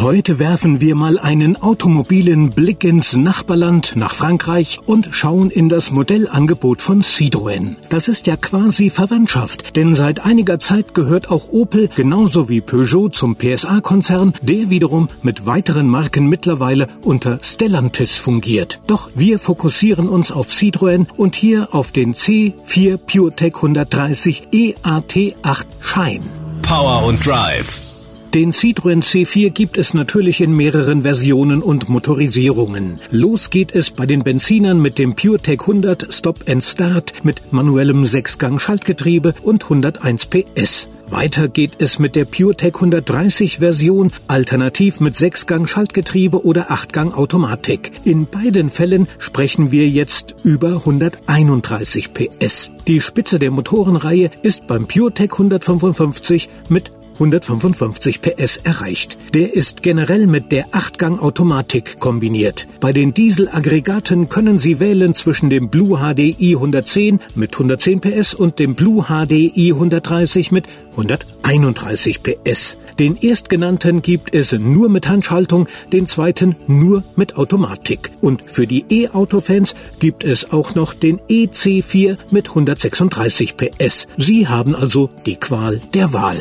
Heute werfen wir mal einen automobilen Blick ins Nachbarland nach Frankreich und schauen in das Modellangebot von Citroën. Das ist ja quasi Verwandtschaft, denn seit einiger Zeit gehört auch Opel genauso wie Peugeot zum PSA-Konzern, der wiederum mit weiteren Marken mittlerweile unter Stellantis fungiert. Doch wir fokussieren uns auf Citroën und hier auf den C4 PureTech 130 EAT8 Shine. Power und Drive. Den Citroën C4 gibt es natürlich in mehreren Versionen und Motorisierungen. Los geht es bei den Benzinern mit dem PureTech 100 Stop and Start mit manuellem Sechsgang-Schaltgetriebe und 101 PS. Weiter geht es mit der PureTech 130 Version, alternativ mit Sechsgang Schaltgetriebe oder Achtgang Automatik. In beiden Fällen sprechen wir jetzt über 131 PS. Die Spitze der Motorenreihe ist beim PureTech 155 mit 155 PS erreicht. Der ist generell mit der Achtgang-Automatik kombiniert. Bei den Dieselaggregaten können Sie wählen zwischen dem Blue HDI 110 mit 110 PS und dem Blue HDI 130 mit 131 PS. Den erstgenannten gibt es nur mit Handschaltung, den zweiten nur mit Automatik. Und für die E-Auto-Fans gibt es auch noch den EC4 mit 136 PS. Sie haben also die Qual der Wahl.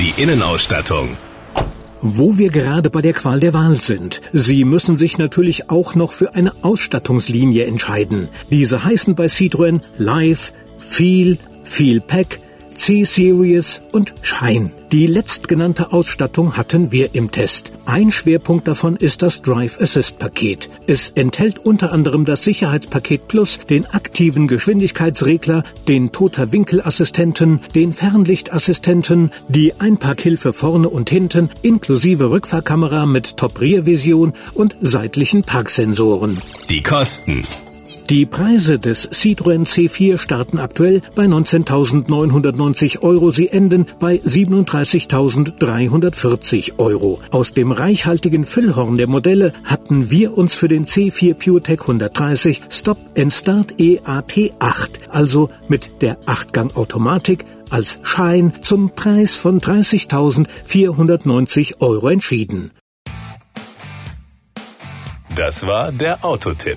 Die Innenausstattung. Wo wir gerade bei der Qual der Wahl sind. Sie müssen sich natürlich auch noch für eine Ausstattungslinie entscheiden. Diese heißen bei Citroën Live, Feel, Feel Pack, C-Series und Shine. Die letztgenannte Ausstattung hatten wir im Test. Ein Schwerpunkt davon ist das Drive Assist Paket. Es enthält unter anderem das Sicherheitspaket Plus, den aktiven Geschwindigkeitsregler, den Toter Winkelassistenten, den Fernlichtassistenten, die Einparkhilfe vorne und hinten, inklusive Rückfahrkamera mit Top-Rear-Vision und seitlichen Parksensoren. Die Kosten. Die Preise des Citroën C4 starten aktuell bei 19.990 Euro. Sie enden bei 37.340 Euro. Aus dem reichhaltigen Füllhorn der Modelle hatten wir uns für den C4 PureTech 130 Stop and Start EAT8, also mit der 8-Gang-Automatik, als Schein zum Preis von 30.490 Euro entschieden. Das war der Autotipp.